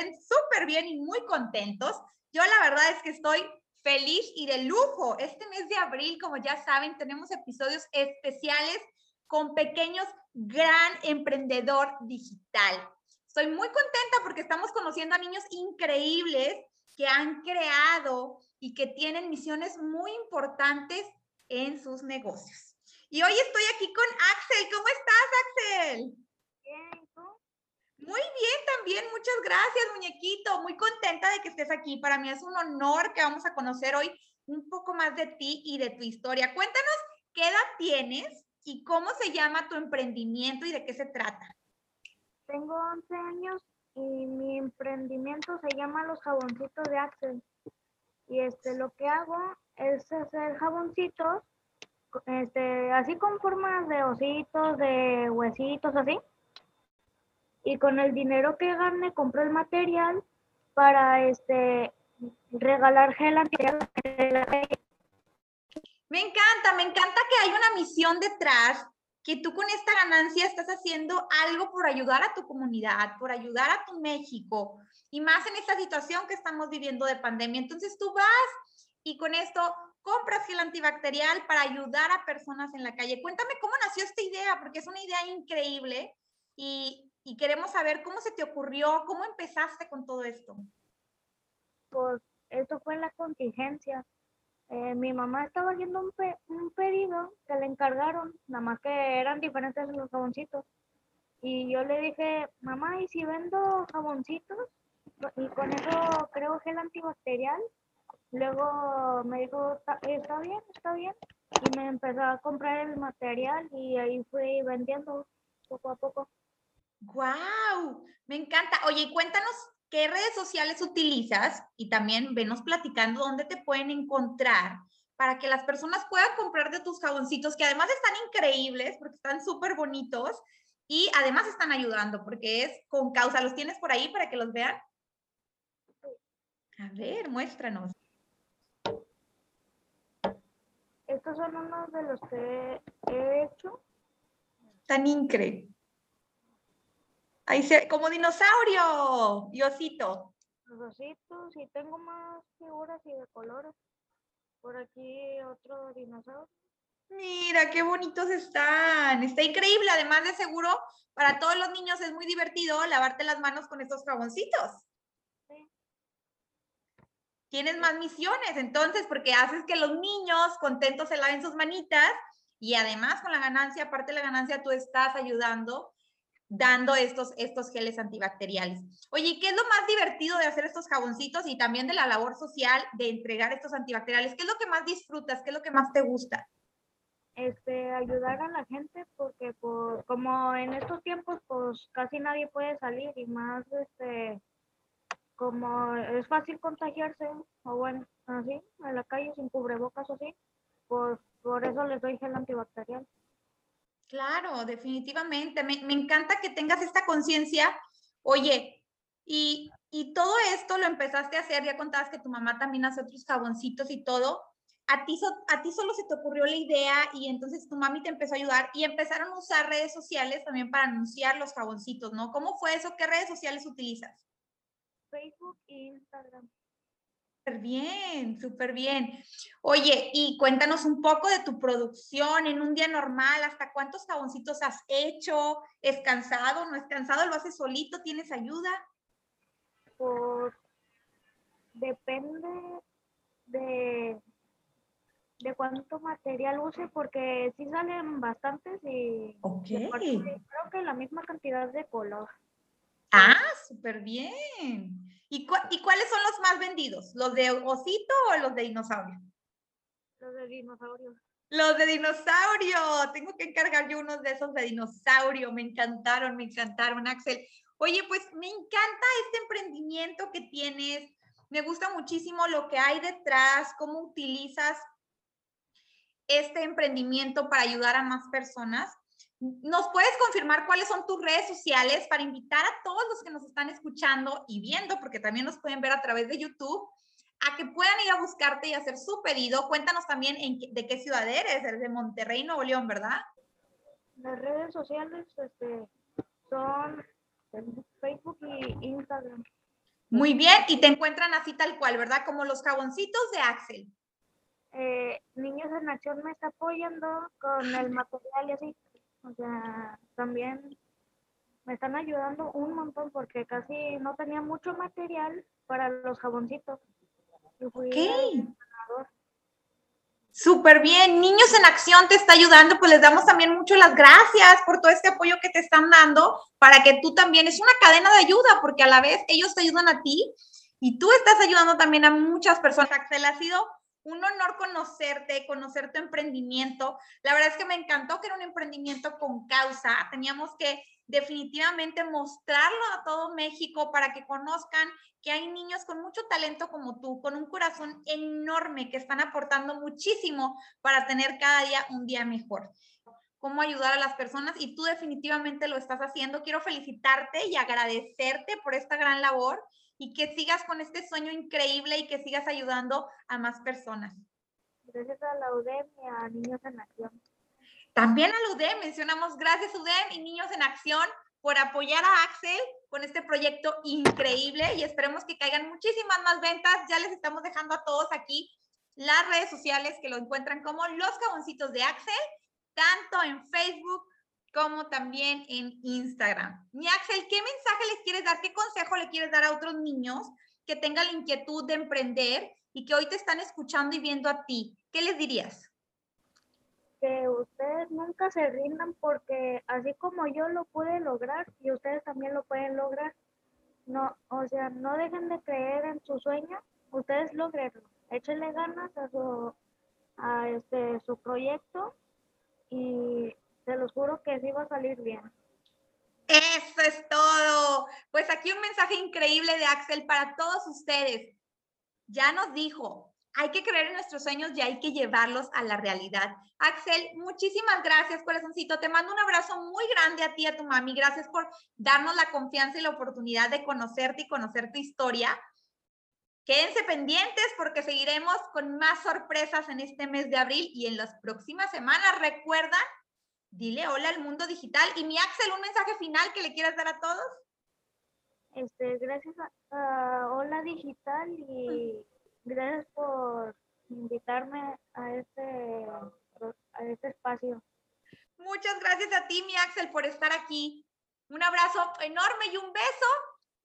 estén súper bien y muy contentos. Yo la verdad es que estoy feliz y de lujo. Este mes de abril, como ya saben, tenemos episodios especiales con pequeños gran emprendedor digital. Estoy muy contenta porque estamos conociendo a niños increíbles que han creado y que tienen misiones muy importantes en sus negocios. Y hoy estoy aquí con Axel. ¿Cómo estás, Axel? Muy bien también, muchas gracias, muñequito. Muy contenta de que estés aquí. Para mí es un honor que vamos a conocer hoy un poco más de ti y de tu historia. Cuéntanos qué edad tienes y cómo se llama tu emprendimiento y de qué se trata. Tengo 11 años y mi emprendimiento se llama Los Jaboncitos de Axel. Y este, lo que hago es hacer jaboncitos, este, así con formas de ositos, de huesitos, así. Y con el dinero que gane compro el material para este regalar gel. Me encanta, me encanta que hay una misión detrás que tú con esta ganancia estás haciendo algo por ayudar a tu comunidad, por ayudar a tu México, y más en esta situación que estamos viviendo de pandemia. Entonces tú vas y con esto compras gel antibacterial para ayudar a personas en la calle. Cuéntame cómo nació esta idea, porque es una idea increíble y, y queremos saber cómo se te ocurrió, cómo empezaste con todo esto. Pues esto fue en la contingencia. Eh, mi mamá estaba haciendo un, pe- un pedido que le encargaron, nada más que eran diferentes los jaboncitos. Y yo le dije, mamá, ¿y si vendo jaboncitos? Y con eso creo gel antibacterial. Luego me dijo, "Está- bien, está bien. Y me empezó a comprar el material y ahí fui vendiendo poco a poco. ¡Guau! Me encanta. Oye, y cuéntanos qué redes sociales utilizas y también venos platicando dónde te pueden encontrar para que las personas puedan comprar de tus jaboncitos, que además están increíbles porque están súper bonitos y además están ayudando porque es con causa. ¿Los tienes por ahí para que los vean? A ver, muéstranos. Estos son unos de los que he hecho. Tan increíble. Ahí se, como dinosaurio y osito. los ositos y tengo más figuras y de colores. Por aquí otro dinosaurio. Mira, qué bonitos están. Está increíble. Además de seguro, para todos los niños es muy divertido lavarte las manos con estos jaboncitos. Sí. Tienes más misiones, entonces, porque haces que los niños contentos se laven sus manitas y además con la ganancia, aparte de la ganancia, tú estás ayudando dando estos, estos geles antibacteriales. Oye, ¿y qué es lo más divertido de hacer estos jaboncitos y también de la labor social de entregar estos antibacteriales? ¿Qué es lo que más disfrutas? ¿Qué es lo que más te gusta? Este, ayudar a la gente porque por, como en estos tiempos pues casi nadie puede salir y más este como es fácil contagiarse o bueno, así, en la calle sin cubrebocas o así, pues por eso les doy gel antibacterial. Claro, definitivamente. Me, me encanta que tengas esta conciencia. Oye, y, y todo esto lo empezaste a hacer, ya contabas que tu mamá también hace otros jaboncitos y todo. A ti, a ti solo se te ocurrió la idea y entonces tu mami te empezó a ayudar y empezaron a usar redes sociales también para anunciar los jaboncitos, ¿no? ¿Cómo fue eso? ¿Qué redes sociales utilizas? Facebook e Instagram. Súper bien, súper bien. Oye, y cuéntanos un poco de tu producción en un día normal, ¿hasta cuántos jaboncitos has hecho? ¿Es cansado? ¿No es cansado? ¿Lo haces solito? ¿Tienes ayuda? Pues depende de, de cuánto material use, porque sí salen bastantes y creo que la misma cantidad de color. Ah, súper bien. ¿Y, ¿Y cuáles son los más vendidos? ¿Los de osito o los de dinosaurio? Los de dinosaurios. Los de dinosaurio. Tengo que encargar yo unos de esos de dinosaurio. Me encantaron, me encantaron, Axel. Oye, pues me encanta este emprendimiento que tienes. Me gusta muchísimo lo que hay detrás, cómo utilizas este emprendimiento para ayudar a más personas. ¿Nos puedes confirmar cuáles son tus redes sociales para invitar a todos los que nos están escuchando y viendo, porque también nos pueden ver a través de YouTube, a que puedan ir a buscarte y hacer su pedido? Cuéntanos también en de qué ciudad eres, eres de Monterrey, Nuevo León, ¿verdad? Las redes sociales este, son Facebook y Instagram. Muy bien, y te encuentran así tal cual, ¿verdad? Como los jaboncitos de Axel. Eh, Niños en Acción me está apoyando con el material y así. O sea, también me están ayudando un montón porque casi no tenía mucho material para los jaboncitos. Ok. Súper bien. Niños en Acción te está ayudando, pues les damos también mucho las gracias por todo este apoyo que te están dando para que tú también, es una cadena de ayuda, porque a la vez ellos te ayudan a ti y tú estás ayudando también a muchas personas. Axel, ha sido un honor conocerte, conocer tu emprendimiento. La verdad es que me encantó que era un emprendimiento con causa. Teníamos que definitivamente mostrarlo a todo México para que conozcan que hay niños con mucho talento como tú, con un corazón enorme, que están aportando muchísimo para tener cada día un día mejor. Cómo ayudar a las personas y tú definitivamente lo estás haciendo. Quiero felicitarte y agradecerte por esta gran labor y que sigas con este sueño increíble y que sigas ayudando a más personas. Gracias a la UDEM y a Niños en Acción. También a la UDEM, mencionamos gracias UDEM y Niños en Acción por apoyar a Axel con este proyecto increíble y esperemos que caigan muchísimas más ventas. Ya les estamos dejando a todos aquí las redes sociales que lo encuentran como Los Caboncitos de Axel, tanto en Facebook como también en Instagram. Mi Axel, ¿qué mensaje les quieres dar? ¿Qué consejo le quieres dar a otros niños que tengan la inquietud de emprender y que hoy te están escuchando y viendo a ti? ¿Qué les dirías? Que ustedes nunca se rindan porque así como yo lo pude lograr y ustedes también lo pueden lograr. No, o sea, no dejen de creer en su sueño, ustedes logrenlo. Échenle ganas a su, a este, su proyecto y te lo juro que sí va a salir bien. Eso es todo. Pues aquí un mensaje increíble de Axel para todos ustedes. Ya nos dijo, hay que creer en nuestros sueños y hay que llevarlos a la realidad. Axel, muchísimas gracias, corazoncito. Te mando un abrazo muy grande a ti, a tu mami. Gracias por darnos la confianza y la oportunidad de conocerte y conocer tu historia. Quédense pendientes porque seguiremos con más sorpresas en este mes de abril y en las próximas semanas. Recuerdan dile hola al mundo digital. Y mi Axel, un mensaje final que le quieras dar a todos. Este, gracias a, Hola Digital y gracias por invitarme a este, a este espacio. Muchas gracias a ti, mi Axel, por estar aquí. Un abrazo enorme y un beso.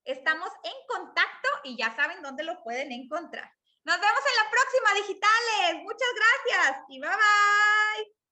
Estamos en contacto y ya saben dónde lo pueden encontrar. Nos vemos en la próxima, digitales. Muchas gracias y bye bye.